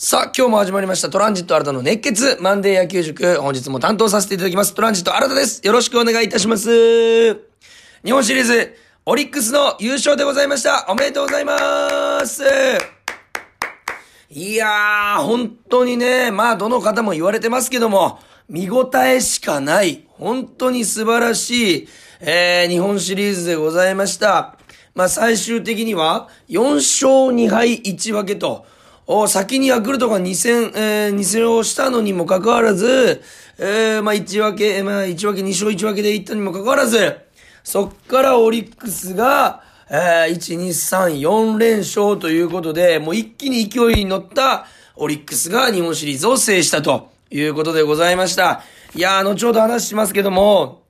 さあ、今日も始まりましたトランジット新たの熱血マンデー野球塾。本日も担当させていただきます。トランジット新たです。よろしくお願いいたします。日本シリーズ、オリックスの優勝でございました。おめでとうございます。いやー、本当にね、まあ、どの方も言われてますけども、見応えしかない、本当に素晴らしい、えー、日本シリーズでございました。まあ、最終的には、4勝2敗1分けと、お先にヤクルトが2戦、えー、2戦をしたのにもかかわらず、えー、まあ、1分け、まあ、1分け、2勝1分けでいったにもかかわらず、そっからオリックスが、えー、1、2、3、4連勝ということで、もう一気に勢いに乗ったオリックスが日本シリーズを制したということでございました。いやー、後ほど話しますけども、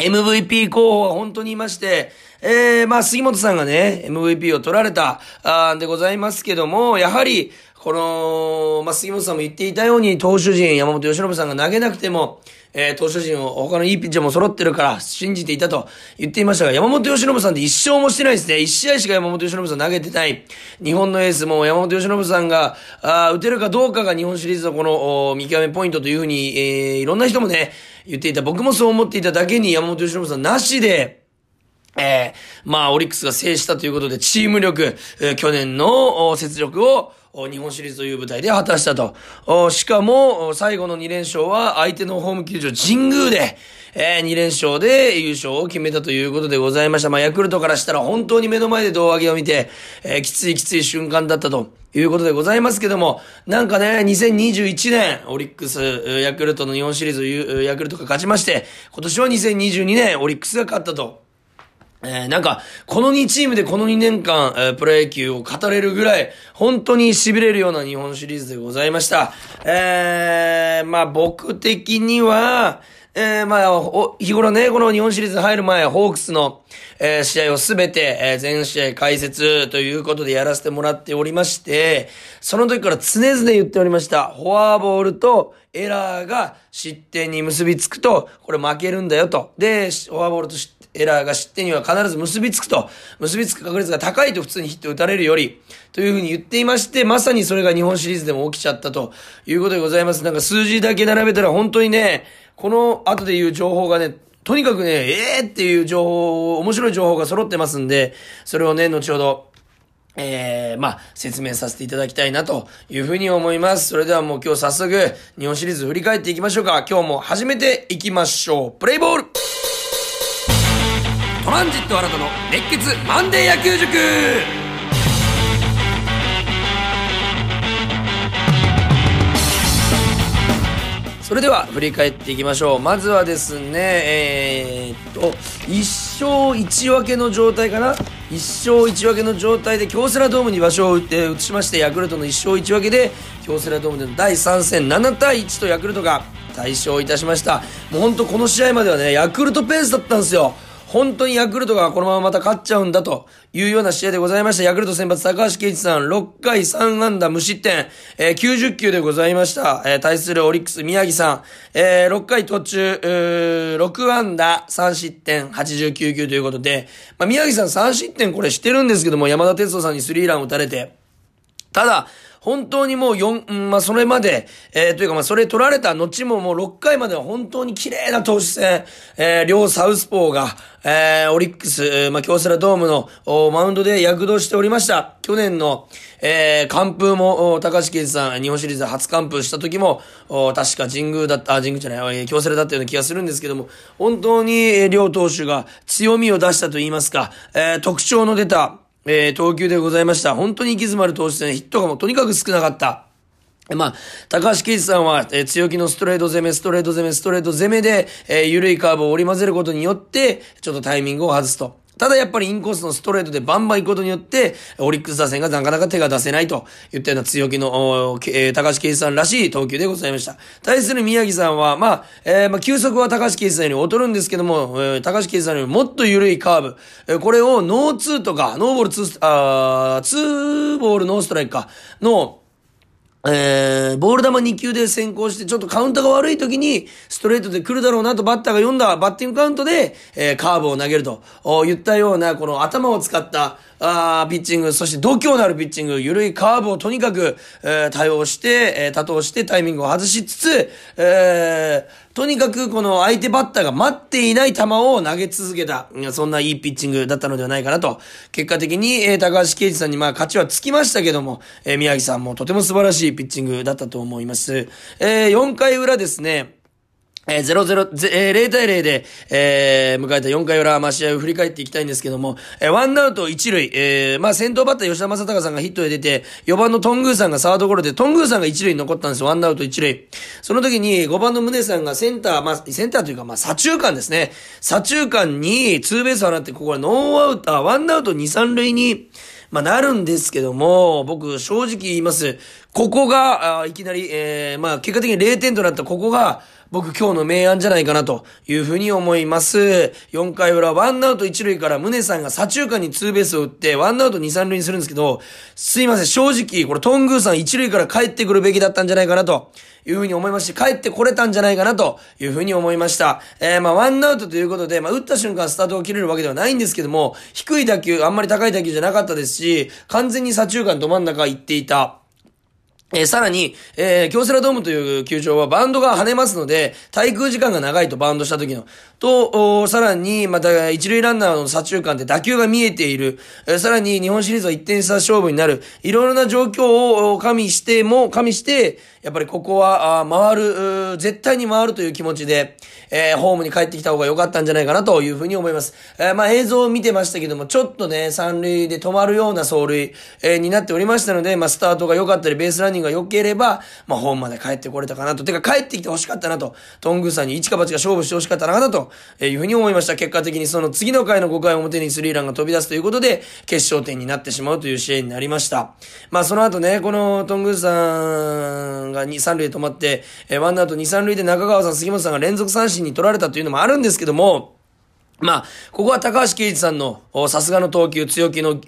MVP 候補は本当にいまして、えー、まあ、杉本さんがね、MVP を取られた、あでございますけども、やはり、この、まあ、杉本さんも言っていたように、投手陣、山本由伸さんが投げなくても、えー、投手陣を、他のいいピッチャーも揃ってるから、信じていたと言っていましたが、山本由伸さんって一勝もしてないですね。一試合しか山本由伸さん投げてない。日本のエースも山本由伸さんが、ああ打てるかどうかが日本シリーズのこの、見極めポイントというふうに、えー、いろんな人もね、言っていた。僕もそう思っていただけに山本由伸さんなしで、えー、まあ、オリックスが制したということで、チーム力、えー、去年の雪辱を、日本シリーズという舞台で果たしたと。しかも、最後の2連勝は相手のホーム球場神宮で、えー、2連勝で優勝を決めたということでございました。まあ、ヤクルトからしたら本当に目の前で胴上げを見て、えー、きついきつい瞬間だったということでございますけども、なんかね、2021年、オリックス、ヤクルトの日本シリーズ、ヤクルトが勝ちまして、今年は2022年、オリックスが勝ったと。えー、なんか、この2チームでこの2年間、えー、プロ野球を語れるぐらい、本当に痺れるような日本シリーズでございました。えー、まあ僕的には、えー、まあ、日頃ね、この日本シリーズ入る前、ホークスの、えー、試合をすべて、えー、全試合解説ということでやらせてもらっておりまして、その時から常々言っておりました。フォアボールとエラーが失点に結びつくと、これ負けるんだよと。で、フォアボールと失点エラーが失点には必ず結びつくと、結びつく確率が高いと普通にヒット打たれるより、というふうに言っていまして、まさにそれが日本シリーズでも起きちゃったということでございます。なんか数字だけ並べたら本当にね、この後で言う情報がね、とにかくね、ええー、っていう情報、面白い情報が揃ってますんで、それをね、後ほど、ええー、まあ、説明させていただきたいなというふうに思います。それではもう今日早速、日本シリーズ振り返っていきましょうか。今日も始めていきましょう。プレイボールトランジット新たの熱血マンデー野球塾それでは振り返っていきましょう。まずはですね、えー、っと、1勝1分けの状態かな ?1 勝1分けの状態で京セラドームに場所を打って移しまして、ヤクルトの1勝1分けで、京セラドームでの第3戦7対1とヤクルトが大勝いたしました。もうほんとこの試合まではね、ヤクルトペースだったんですよ。本当にヤクルトがこのまままた勝っちゃうんだというような試合でございました。ヤクルト先発高橋圭一さん、6回3安打無失点、えー、90球でございました。えー、対するオリックス宮城さん、えー、6回途中、6安打3失点89球ということで、まあ、宮城さん3失点これしてるんですけども、山田哲人さんにスリーラン打たれて、ただ、本当にもう4、んまあ、それまで、えー、というかまあ、それ取られた後ももう6回までは本当に綺麗な投手戦、えー、両サウスポーが、えー、オリックス、まあ、京セラドームの、マウンドで躍動しておりました。去年の、えー、完封も、高橋圭司さん、日本シリーズ初完封した時も、確か神宮だった、あ、神宮じゃない、京セラだったような気がするんですけども、本当に、両投手が強みを出したと言いますか、えー、特徴の出た、えー、投球でございました。本当に行き詰まる投手戦、ヒットがもうとにかく少なかった。まあ、高橋圭司さんは、えー、強気のストレート攻め、ストレート攻め、ストレート攻めで、えー、緩いカーブを織り交ぜることによって、ちょっとタイミングを外すと。ただやっぱりインコースのストレートでバンバン行くことによって、オリックス打線がなかなか手が出せないと言ったような強気の、えー、高橋圭さんらしい投球でございました。対する宮城さんは、まあ、えー、まあ、休息は高橋圭さんより劣るんですけども、えー、高橋圭さんよりもっと緩いカーブ、えー、これをノーツーとか、ノーボールツー、あー、ツーボールノーストライクか、の、えー、ボール球2球で先行して、ちょっとカウントが悪い時に、ストレートで来るだろうなとバッターが読んだバッティングカウントで、えー、カーブを投げると、言ったような、この頭を使った、あピッチング、そして度胸のあるピッチング、緩いカーブをとにかく、えー、対応して、えー、多投してタイミングを外しつつ、えー、とにかくこの相手バッターが待っていない球を投げ続けた、そんないいピッチングだったのではないかなと。結果的に、えー、高橋啓治さんにまあ勝ちはつきましたけども、えー、宮城さんもとても素晴らしいピッチングだったと思います。えー、4回裏ですね、えー、0-0、えー、0対0で、えー、迎えた4回裏、まあ、試合を振り返っていきたいんですけども、えー、ワンアウト1塁、えー、まあ、先頭バッター吉田正尚さんがヒットで出て、4番のトングーさんがサードゴロで、トングーさんが1塁に残ったんですよ、ワンアウト1塁。その時に5番の宗さんがセンター、まあ、センターというか、まあ、左中間ですね。左中間にツーベースを放って、ここはノーアウト、ワンアウト2、3塁に、まあ、なるんですけども、僕、正直言います。ここが、あいきなり、えー、まあ、結果的に0点となったここが、僕今日の明暗じゃないかなというふうに思います。4回裏、ワンアウト1塁から宗さんが左中間にツーベースを打って、ワンアウト2、3塁にするんですけど、すいません、正直、これトングーさん1塁から帰ってくるべきだったんじゃないかなと。いうふうに思いまして、帰ってこれたんじゃないかなというふうに思いました。えー、まあ、ワンアウトということで、まあ、打った瞬間スタートを切れるわけではないんですけども、低い打球、あんまり高い打球じゃなかったですし、完全に左中間ど真ん中行っていた。えー、さらに、えー、京セラドームという球場はバンドが跳ねますので、対空時間が長いとバンドした時の。と、さらに、また、一塁ランナーの左中間で打球が見えている。えー、さらに、日本シリーズは1点差勝負になる。いろいろな状況を加味しても、加味して、やっぱりここは、あ回る、絶対に回るという気持ちで、えー、ホームに帰ってきた方が良かったんじゃないかなというふうに思います。えー、まあ、映像を見てましたけども、ちょっとね、三塁で止まるような走塁、えー、になっておりましたので、まあ、スタートが良かったり、ベースランニングが良ければ、まあ、ホームまで帰ってこれたかなと。てか、帰ってきて欲しかったなと。トングさんに一か八が勝負して欲しかったなと、えいうふうに思いました。結果的にその次の回の5回表にスリーランが飛び出すということで、決勝点になってしまうという試合になりました。まあ、その後ね、このトングさんが2、3塁で止まって、えー、ワンアウト2、3塁で中川さん、杉本さんが連続三振に取られたというのもあるんですけども、まあ、ここは高橋奎二さんの、さすがの投球、強気の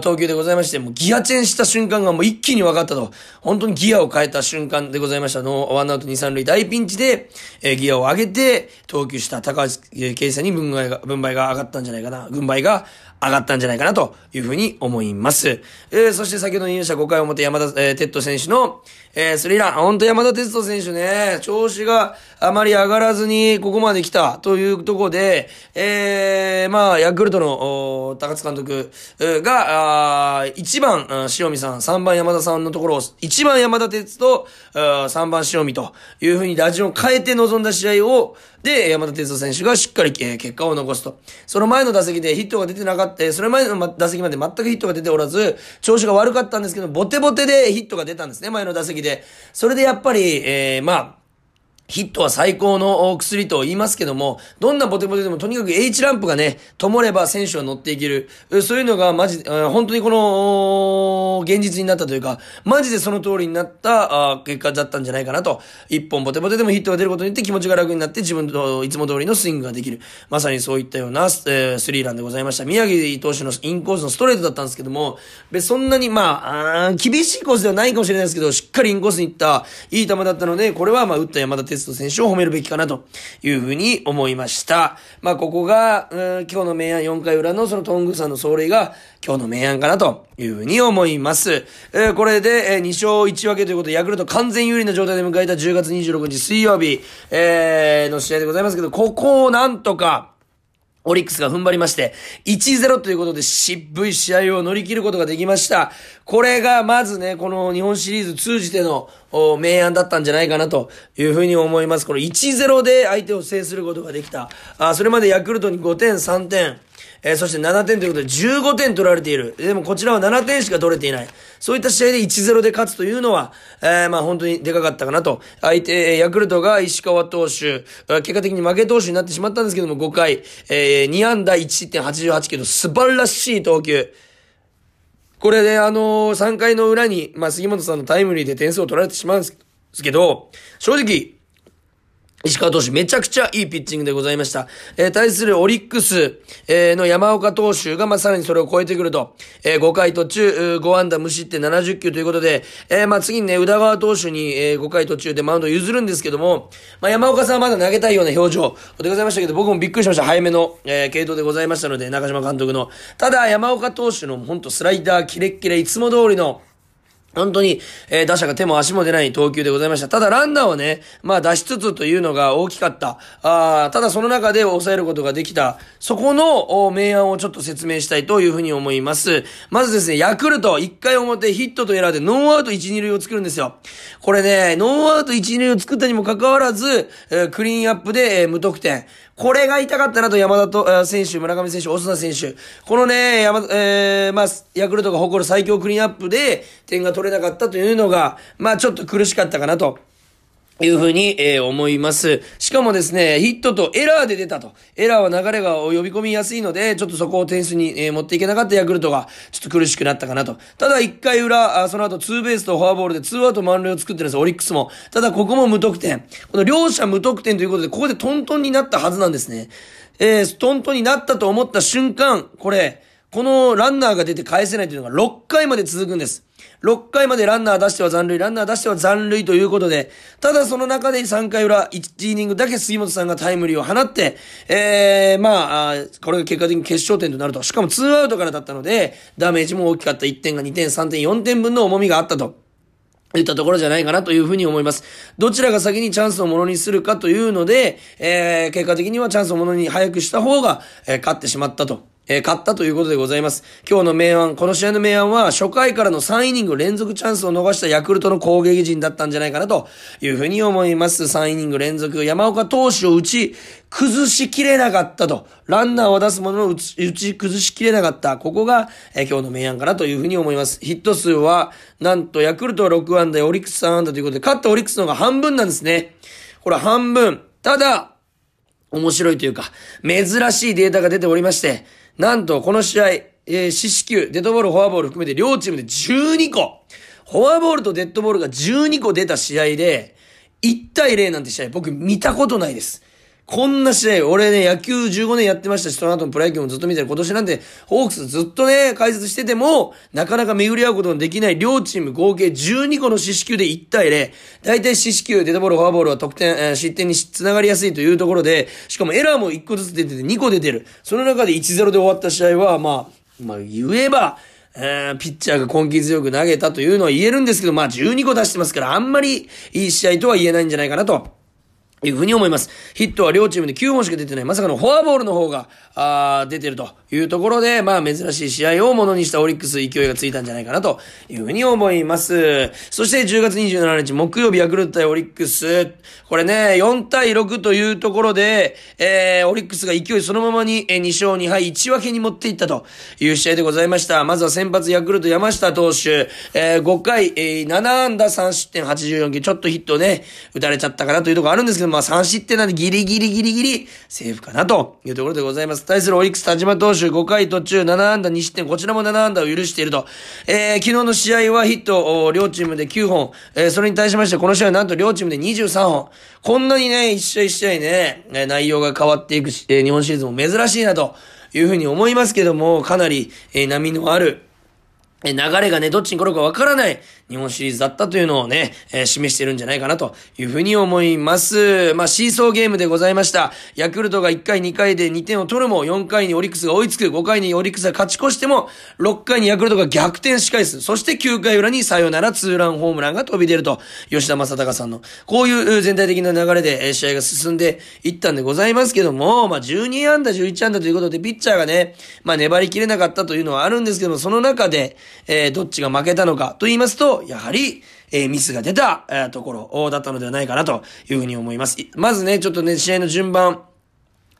投球でございまして、もうギアチェンした瞬間がもう一気に分かったと。本当にギアを変えた瞬間でございましたの、ワンアウト2、3塁大ピンチで、えー、ギアを上げて、投球した高橋奎二さんに分配が、分配が上がったんじゃないかな。軍配が上がったんじゃないかなというふうに思います。えー、そして先ほど言いました5回表山田、えー、哲人選手の、えー、スリーラン。本当山田哲人選手ね、調子があまり上がらずにここまで来たというところで、えー、まあ、ヤクルトの、高津監督が、あ1番、塩見さん、3番山田さんのところを、1番山田哲人、3番塩見というふうに打順を変えて臨んだ試合を、で、山田哲人選手がしっかり、えー、結果を残すと。その前の打席でヒットが出てなかった、それ前の打席まで全くヒットが出ておらず、調子が悪かったんですけど、ボテボテでヒットが出たんですね、前の打席で。それでやっぱり、えー、まあ、ヒットは最高の薬と言いますけども、どんなボテボテでもとにかく H ランプがね、灯れば選手は乗っていける。そういうのがマジ、本当にこの、現実になったというか、マジでその通りになった結果だったんじゃないかなと。一本ボテボテでもヒットが出ることによって気持ちが楽になって自分といつも通りのスイングができる。まさにそういったような、えー、スリーランでございました。宮城投手のインコースのストレートだったんですけども、そんなにまあ、あ厳しいコースではないかもしれないですけど、しっかりインコースに行ったいい球だったので、これはまあ打った山田哲人選手を褒めるべきかなというふうに思いました。まあ、ここが、うん、今日の明暗4回裏のそのトングさんの走塁が今日の明暗かなというふうに思います。えー、これで、えー、2勝1分けということで、ヤクルト完全有利な状態で迎えた10月26日水曜日、えー、の試合でございますけど、ここをなんとか、オリックスが踏ん張りまして、1-0ということで渋い試合を乗り切ることができました。これがまずね、この日本シリーズ通じての明暗だったんじゃないかなというふうに思います。この1-0で相手を制することができた。あそれまでヤクルトに5点、3点、えー、そして7点ということで15点取られている。でもこちらは7点しか取れていない。そういった試合で1-0で勝つというのは、えー、まあ本当にでかかったかなと。相手、ヤクルトが石川投手、結果的に負け投手になってしまったんですけども、5回、えー、2安打1失点88けど、素晴らしい投球。これで、あのー、3回の裏に、まあ、杉本さんのタイムリーで点数を取られてしまうんですけど、正直、石川投手めちゃくちゃいいピッチングでございました。えー、対するオリックス、えー、の山岡投手が、まあ、さらにそれを超えてくると、えー、5回途中、5安打無失点70球ということで、えー、まあ、次にね、宇田川投手に、えー、5回途中でマウンドを譲るんですけども、まあ、山岡さんはまだ投げたいような表情でございましたけど、僕もびっくりしました。早めの、えー、系統でございましたので、中島監督の。ただ、山岡投手の、ほんとスライダー、キレッキレ、いつも通りの、本当に、えー、打者が手も足も出ない投球でございました。ただランナーをね、まあ出しつつというのが大きかった。あただその中で抑えることができた。そこの明暗をちょっと説明したいというふうに思います。まずですね、ヤクルト1回表ヒットとエラーでノーアウト1、2塁を作るんですよ。これね、ノーアウト1、2塁を作ったにもかかわらず、えー、クリーンアップで、えー、無得点。これが痛かったなと山田と、選手、村上選手、オスナ選手。このね、山、えー、まあ、ヤクルトが誇る最強クリーンアップで点が取れなかったというのが、まあ、ちょっと苦しかったかなと。いうふうに、えー、思います。しかもですね、ヒットとエラーで出たと。エラーは流れが呼び込みやすいので、ちょっとそこを点数に、えー、持っていけなかったヤクルトが、ちょっと苦しくなったかなと。ただ1回裏、あその後ツーベースとフォアボールでツーアウト満塁を作ってるんです、オリックスも。ただここも無得点。この両者無得点ということで、ここでトントンになったはずなんですね。えー、トントンになったと思った瞬間、これ、このランナーが出て返せないというのが6回まで続くんです。6回までランナー出しては残塁、ランナー出しては残塁ということで、ただその中で3回裏、1イニングだけ杉本さんがタイムリーを放って、えー、まあ、これが結果的に決勝点となると。しかも2アウトからだったので、ダメージも大きかった1点が2点、3点、4点分の重みがあったと。言ったところじゃないかなというふうに思います。どちらが先にチャンスをものにするかというので、えー、結果的にはチャンスをものに早くした方が、えー、勝ってしまったとえー、勝ったということでございます。今日の明暗、この試合の明暗は、初回からの3イニング連続チャンスを逃したヤクルトの攻撃陣だったんじゃないかなというふうに思います。3イニング連続、山岡投手を打ち、崩しきれなかったと。ランナーを出すものの打ち、崩しきれなかった。ここが、えー、今日の明暗かなというふうに思います。ヒット数は、なんと、ヤクルトは6安打、オリックス3安打ということで、勝ったオリックスの方が半分なんですね。これ半分。ただ、面白いというか、珍しいデータが出ておりまして、なんと、この試合、えー、四死球、デッドボール、フォアボール含めて両チームで12個。フォアボールとデッドボールが12個出た試合で、1対0なんて試合僕見たことないです。こんな試合、俺ね、野球15年やってましたし、その後のプロ野球もずっと見てる。今年なんで、ホークスずっとね、解説してても、なかなか巡り合うことのできない両チーム合計12個の四死球で1対0。大体四死球、デッドボール、フォアボールは得点、えー、失点につながりやすいというところで、しかもエラーも1個ずつ出てて2個出てる。その中で1-0で終わった試合は、まあ、まあ、言えば、えー、ピッチャーが根気強く投げたというのは言えるんですけど、まあ12個出してますから、あんまりいい試合とは言えないんじゃないかなとと。いうふうに思います。ヒットは両チームで9本しか出てない。まさかのフォアボールの方が、あ出てるというところで、まあ珍しい試合をものにしたオリックス勢いがついたんじゃないかなというふうに思います。そして10月27日木曜日ヤクルト対オリックス。これね、4対6というところで、えー、オリックスが勢いそのままに2勝2敗1分けに持っていったという試合でございました。まずは先発ヤクルト山下投手、えー、5回、えー、7安打3失点84球、ちょっとヒットね、打たれちゃったかなというところあるんですけど、まあ3失点なんでギリギリギリギリセーフかなというところでございます。対するオリックス田島投手5回途中7安打2失点、こちらも7安打を許していると。えー、昨日の試合はヒット、両チームで9本。えー、それに対しまして、この試合はなんと両チームで23本。こんなにね、一試合一試合ね、内容が変わっていくし、え、日本シリーズも珍しいなというふうに思いますけども、かなり、えー、波のある、流れがね、どっちに来るかわからない日本シリーズだったというのをね、えー、示してるんじゃないかなというふうに思います。まあ、シーソーゲームでございました。ヤクルトが1回2回で2点を取るも、4回にオリックスが追いつく、5回にオリックスが勝ち越しても、6回にヤクルトが逆転し返す。そして9回裏にさよならツーランホームランが飛び出ると、吉田正尚さんの、こういう全体的な流れで試合が進んでいったんでございますけども、まあ、12安打11安打ということで、ピッチャーがね、まあ、粘りきれなかったというのはあるんですけども、その中で、えー、どっちが負けたのかと言いますと、やはり、えー、ミスが出た、えー、ところだったのではないかなというふうに思います。まずね、ちょっとね、試合の順番、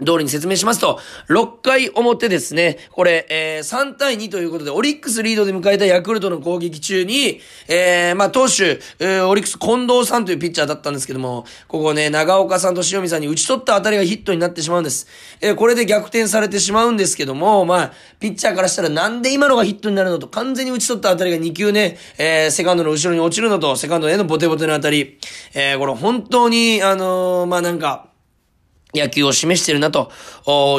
通りに説明しますと、6回表ですね、これ、えー、3対2ということで、オリックスリードで迎えたヤクルトの攻撃中に、えー、まあ、投手、えー、オリックス近藤さんというピッチャーだったんですけども、ここね、長岡さんと塩見さんに打ち取った当たりがヒットになってしまうんです。えー、これで逆転されてしまうんですけども、まあ、ピッチャーからしたらなんで今のがヒットになるのと、完全に打ち取った当たりが2球ね、えー、セカンドの後ろに落ちるのと、セカンドへのボテボテの当たり、えー、これ本当に、あのー、まあ、なんか、野球を示しているなと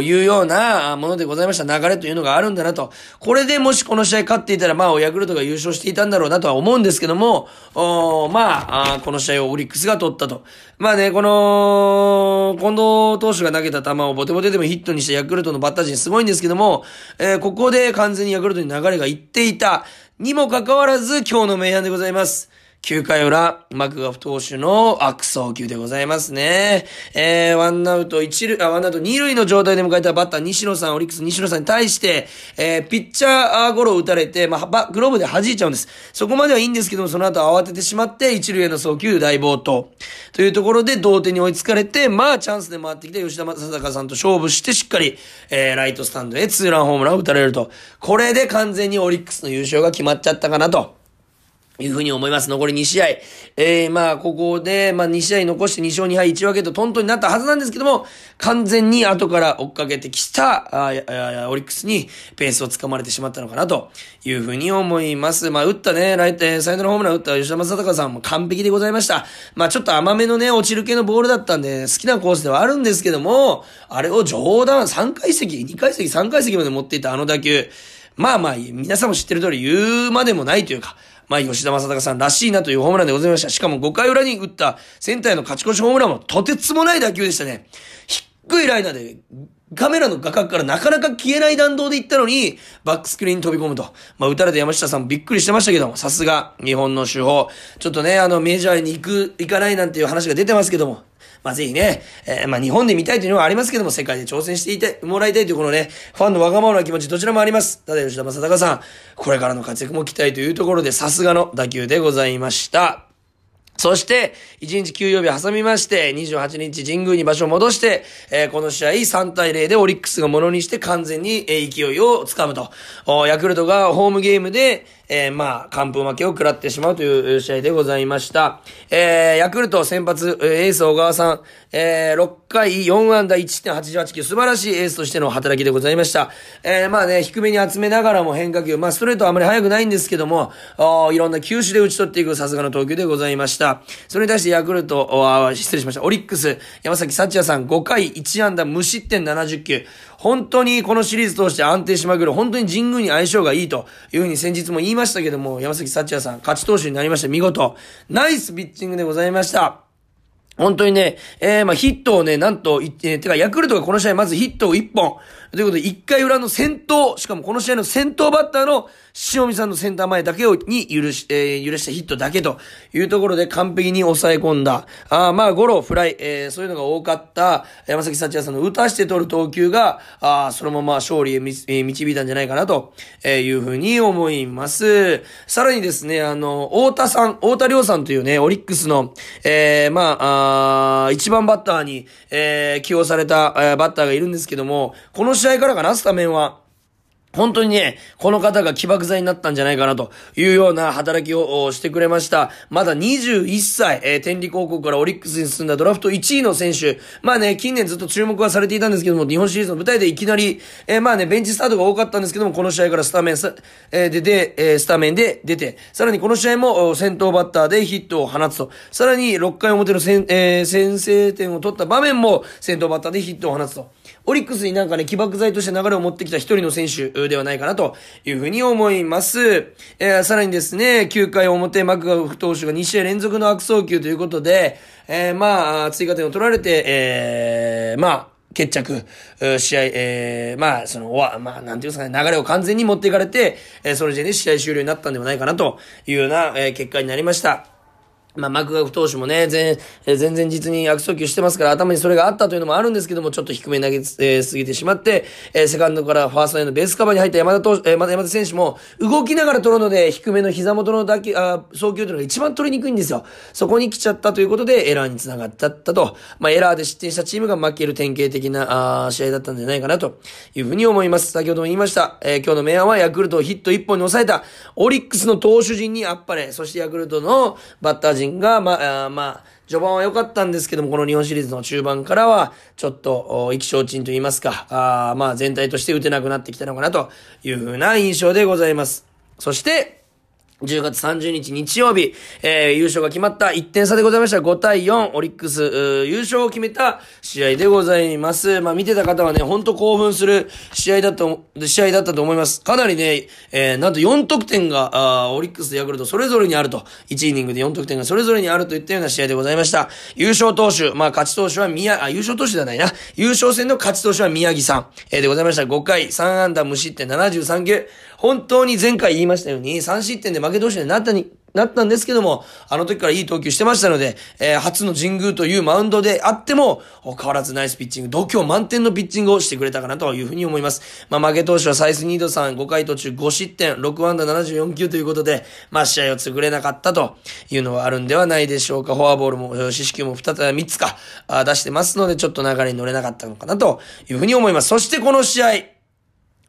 いうようなものでございました。流れというのがあるんだなと。これでもしこの試合勝っていたら、まあ、ヤクルトが優勝していたんだろうなとは思うんですけども、まあこの試合をオリックスが取ったと。まあね、この、近藤投手が投げた球をボテボテでもヒットにしたヤクルトのバッター陣すごいんですけども、えー、ここで完全にヤクルトに流れがいっていた。にもかかわらず今日の明暗でございます。9回裏、マクガフ投手の悪送球でございますね。えー、ワンアウト一塁、あ、ワンアウト二塁の状態で迎えたバッター西野さん、オリックス西野さんに対して、えー、ピッチャーゴロを打たれて、まあ、グローブで弾いちゃうんです。そこまではいいんですけども、その後慌ててしまって、一塁への送球大暴投。というところで同点に追いつかれて、まあ、チャンスで回ってきた吉田正尚さんと勝負して、しっかり、えー、ライトスタンドへツーランホームランを打たれると。これで完全にオリックスの優勝が決まっちゃったかなと。いうふうに思います。残り2試合。えー、まあ、ここで、まあ、2試合残して2勝2敗1分けとトントンになったはずなんですけども、完全に後から追っかけてきた、ああオリックスにペースをつかまれてしまったのかなというふうに思います。まあ、打ったね、ライト、サイドのホームラン打った吉田正尚さんも完璧でございました。まあ、ちょっと甘めのね、落ちる系のボールだったんで、好きなコースではあるんですけども、あれを上段3階席、2階席、3階席まで持っていたあの打球、まあまあ、皆さんも知ってる通り言うまでもないというか、まあ、吉田正尚さんらしいなというホームランでございました。しかも5回裏に打ったセンターへの勝ち越しホームランもとてつもない打球でしたね。低いライナーで、カメラの画角からなかなか消えない弾道で行ったのに、バックスクリーンに飛び込むと。まあ、打たれた山下さんびっくりしてましたけども、さすが日本の手法。ちょっとね、あの、メジャーに行く、行かないなんていう話が出てますけども、まあ、ぜひね、えー、まあ、日本で見たいというのはありますけども、世界で挑戦していてもらいたいというこのね、ファンのわがままな気持ちどちらもあります。ただ吉田正尚さん、これからの活躍も期待というところで、さすがの打球でございました。そして、1日休養日挟みまして、28日神宮に場所を戻して、えー、この試合3対0でオリックスがものにして完全に、えー、勢いをつかむと。ヤクルトがホームゲームで、えー、まあ、完封負けを食らってしまうという試合でございました。えー、ヤクルト先発、エース小川さん、えー、6回4安打1.88球、素晴らしいエースとしての働きでございました。えー、まあね、低めに集めながらも変化球、まあ、ストレートはあまり速くないんですけども、いろんな球種で打ち取っていくさすがの投球でございました。それに対してヤクルト、失礼しました。オリックス、山崎幸也さん5回1安打無失点70球。本当にこのシリーズ通して安定しまくる、本当に神宮に相性がいいというふうに先日も言いましたけども、山崎幸也さん、勝ち投手になりました。見事。ナイスピッチングでございました。本当にね、えー、まあヒットをね、なんと、えー、てか、ヤクルトがこの試合まずヒットを1本。ということで、1回裏の先頭、しかもこの試合の先頭バッターの塩見さんのセンター前だけを、に許し、えー、許したヒットだけというところで完璧に抑え込んだ。あまあ、ゴロ、フライ、えー、そういうのが多かった山崎幸也さんの打たして取る投球が、あそのまま勝利へえ導いたんじゃないかなというふうに思います。さらにですね、あの、太田さん、太田亮さんというね、オリックスの、えー、まあ、あ一番バッターに、えー、起用された、えー、バッターがいるんですけども、この試合からかな、スタメンは。本当にね、この方が起爆剤になったんじゃないかなというような働きをしてくれました。まだ21歳、えー、天理高校からオリックスに進んだドラフト1位の選手。まあね、近年ずっと注目はされていたんですけども、日本シリーズの舞台でいきなり、えー、まあね、ベンチスタートが多かったんですけども、この試合からスタメン、えー、出て、えー、スタメンで出て、さらにこの試合も先頭バッターでヒットを放つと、さらに6回表の先,、えー、先制点を取った場面も先頭バッターでヒットを放つと。オリックスになんかね、起爆剤として流れを持ってきた一人の選手ではないかなというふうに思います。えー、さらにですね、9回表、マクガフ投手が2試合連続の悪送球ということで、えー、まあ、追加点を取られて、えー、まあ、決着、試合、えー、まあ、その、わ、まあ、なんていうんですかね、流れを完全に持っていかれて、えー、その時点で試合終了になったんではないかなというような、えー、結果になりました。まあ、マクガフ投手もね、全、全然実に悪送球してますから、頭にそれがあったというのもあるんですけども、ちょっと低め投げ、えー、すぎてしまって、えー、セカンドからファーストへのベースカバーに入った山田投手、えー、山田選手も、動きながら取るので、低めの膝元の打球、あ、送球というのが一番取りにくいんですよ。そこに来ちゃったということで、エラーにつながったったと。まあ、エラーで失点したチームが負ける典型的な、あ試合だったんじゃないかな、というふうに思います。先ほども言いました。えー、今日の明暗はヤクルトをヒット1本に抑えた、オリックスの投手陣にあっぱれ、そしてヤクルトのバッター陣が、まあ、まあ、序盤は良かったんですけども、この日本シリーズの中盤からは、ちょっと、意気消沈と言いますか、あまあ、全体として打てなくなってきたのかなというふうな印象でございます。そして、10月30日日曜日、えー、優勝が決まった1点差でございました。5対4、オリックス、優勝を決めた試合でございます。まあ、見てた方はね、ほんと興奮する試合だと、試合だったと思います。かなりね、えー、なんと4得点が、あオリックスとヤクルトそれぞれにあると、1イニングで4得点がそれぞれにあるといったような試合でございました。優勝投手、まあ、勝ち投手は宮、あ、優勝投手ではないな。優勝戦の勝ち投手は宮城さん、えー、でございました。5回、3安打無失点73球。本当に前回言いましたように、3失点で負け投手になったに、なったんですけども、あの時からいい投球してましたので、えー、初の神宮というマウンドであっても、変わらずナイスピッチング、度胸満点のピッチングをしてくれたかなというふうに思います。まあ、負け投手はサイスニードさん5回途中5失点、6安打74球ということで、まあ、試合を作れなかったというのはあるんではないでしょうか。フォアボールも、四死球も2つ、3つか、出してますので、ちょっと流れに乗れなかったのかなというふうに思います。そしてこの試合、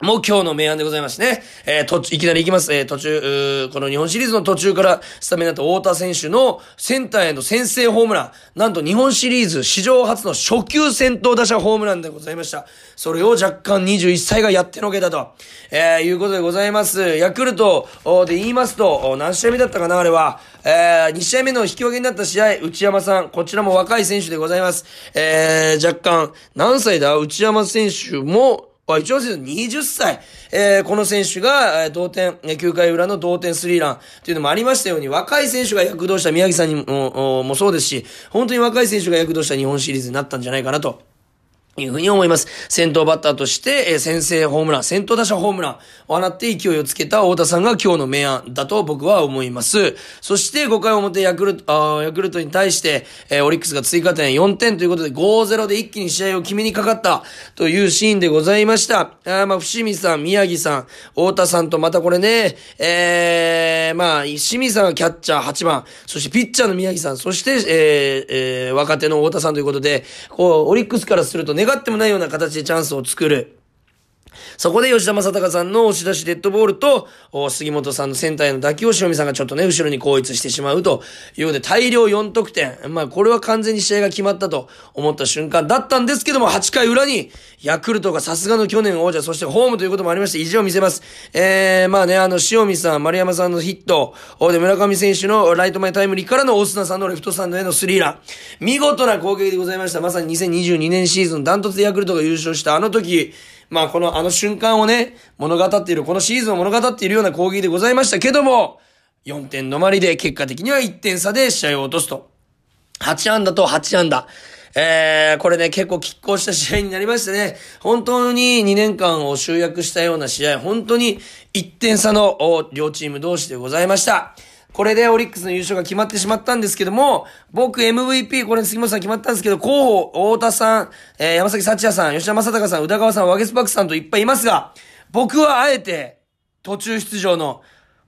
もう今日の明暗でございますね。えー、途中、いきなり行きます。えー、途中、この日本シリーズの途中からスタメンだった太田選手のセンターへの先制ホームラン。なんと日本シリーズ史上初の初級先頭打者ホームランでございました。それを若干21歳がやってのけたと、えー、いうことでございます。ヤクルトで言いますと、何試合目だったかな、あれは。えー、2試合目の引き分けになった試合、内山さん、こちらも若い選手でございます。えー、若干、何歳だ？内山選手も、一応20歳、えー、この選手が、えー、同点、9回裏の同点スリーランというのもありましたように、若い選手が躍動した宮城さんにも、もそうですし、本当に若い選手が躍動した日本シリーズになったんじゃないかなと。いうふうに思います。先頭バッターとして、えー、先制ホームラン、先頭打者ホームランを放って勢いをつけた太田さんが今日の明暗だと僕は思います。そして5回表ヤクルト、あヤクルトに対して、えー、オリックスが追加点4点ということで5-0で一気に試合を決めにかかったというシーンでございました。あまあ、伏見さん、宮城さん、太田さんとまたこれね、えー、まあ、清水さんがキャッチャー8番、そしてピッチャーの宮城さん、そして、えー、えー、若手の太田さんということで、こう、オリックスからするとね願ってもないような形でチャンスを作る。そこで吉田正尚さんの押し出しデッドボールと、杉本さんのセンターへの打球を塩見さんがちょっとね、後ろに後逸してしまうというので、大量4得点。まあ、これは完全に試合が決まったと思った瞬間だったんですけども、8回裏に、ヤクルトがさすがの去年王者、そしてホームということもありまして、意地を見せます。えー、まあね、あの、塩見さん、丸山さんのヒット、で、村上選手のライト前タイムリーからのオスナさんのレフトスタンドへのスリーラン。見事な攻撃でございました。まさに2022年シーズン、ダントツでヤクルトが優勝したあの時、まあこのあの瞬間をね、物語っている、このシーズンを物語っているような攻撃でございましたけども、4点止まりで結果的には1点差で試合を落とすと。8安打と8安打。えー、これね、結構拮抗した試合になりましたね。本当に2年間を集約したような試合、本当に1点差の両チーム同士でございました。これでオリックスの優勝が決まってしまったんですけども、僕 MVP、これ杉本さん決まったんですけど、候補、太田さん、えー、山崎幸也さん、吉田正尚さん、宇田川さん、ワゲスパックさんといっぱいいますが、僕はあえて、途中出場の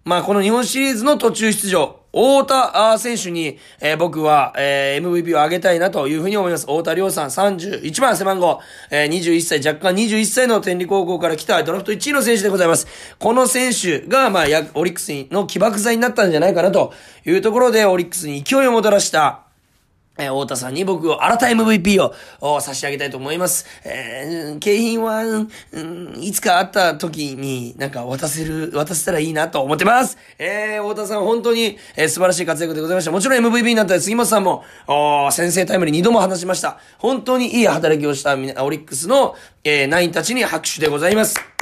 まあ、この日本シリーズの途中出場、太田選手に、えー、僕は、えー、MVP をあげたいなというふうに思います。太田亮さん31番背番号、えー、21歳、若干21歳の天理高校から来たドラフト1位の選手でございます。この選手が、まあ、オリックスの起爆剤になったんじゃないかなというところで、オリックスに勢いをもたらした、えー、太田さんに僕を新た MVP を差し上げたいと思います。えー、景品は、うん、いつか会った時になんか渡せる、渡せたらいいなと思ってます。えー、太田さん本当に、えー、素晴らしい活躍でございました。もちろん MVP になった杉本さんも、お先制タイムに2度も話しました。本当にいい働きをしたオリックスの、えー、ナインたちに拍手でございます。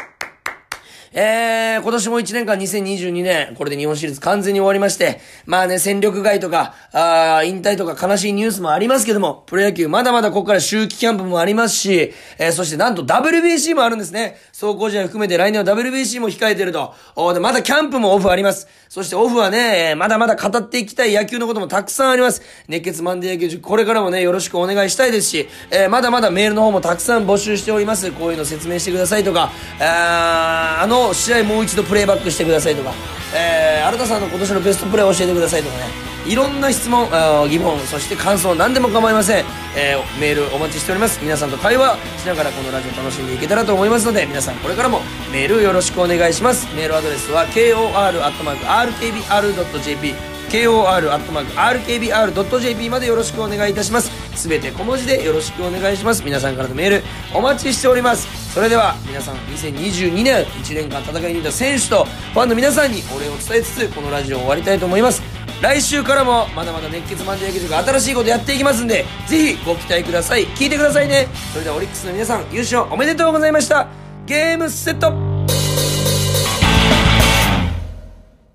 えー、今年も1年間2022年、これで日本シリーズ完全に終わりまして、まあね、戦力外とか、あ引退とか悲しいニュースもありますけども、プロ野球まだまだここから秋季キャンプもありますし、えー、そしてなんと WBC もあるんですね。走行試合含めて来年は WBC も控えてると。おで、まだキャンプもオフあります。そしてオフはね、まだまだ語っていきたい野球のこともたくさんあります。熱血マンデー野球塾、これからもね、よろしくお願いしたいですし、えー、まだまだメールの方もたくさん募集しております。こういうの説明してくださいとか、ああの試合もう一度プレイバックしてくださいとか、えー、新田さんの今年のベストプレー教えてくださいとかね、いろんな質問、疑問、そして感想、何でも構いません。えー、メールお待ちしております。皆さんと会話しながらこのラジオ楽しんでいけたらと思いますので、皆さんこれからもメールよろしくお願いします。メールアドレスは kor.rkbr.jp kor.rkbr.jp までよろしくお願いいたします。すべて小文字でよろしくお願いします。皆さんからのメールお待ちしております。それでは皆さん2022年1年間戦い抜いた選手とファンの皆さんにお礼を伝えつつこのラジオを終わりたいと思います来週からもまだまだ熱血マンデー野球塾新しいことやっていきますんでぜひご期待ください聞いてくださいねそれではオリックスの皆さん優勝おめでとうございましたゲームセット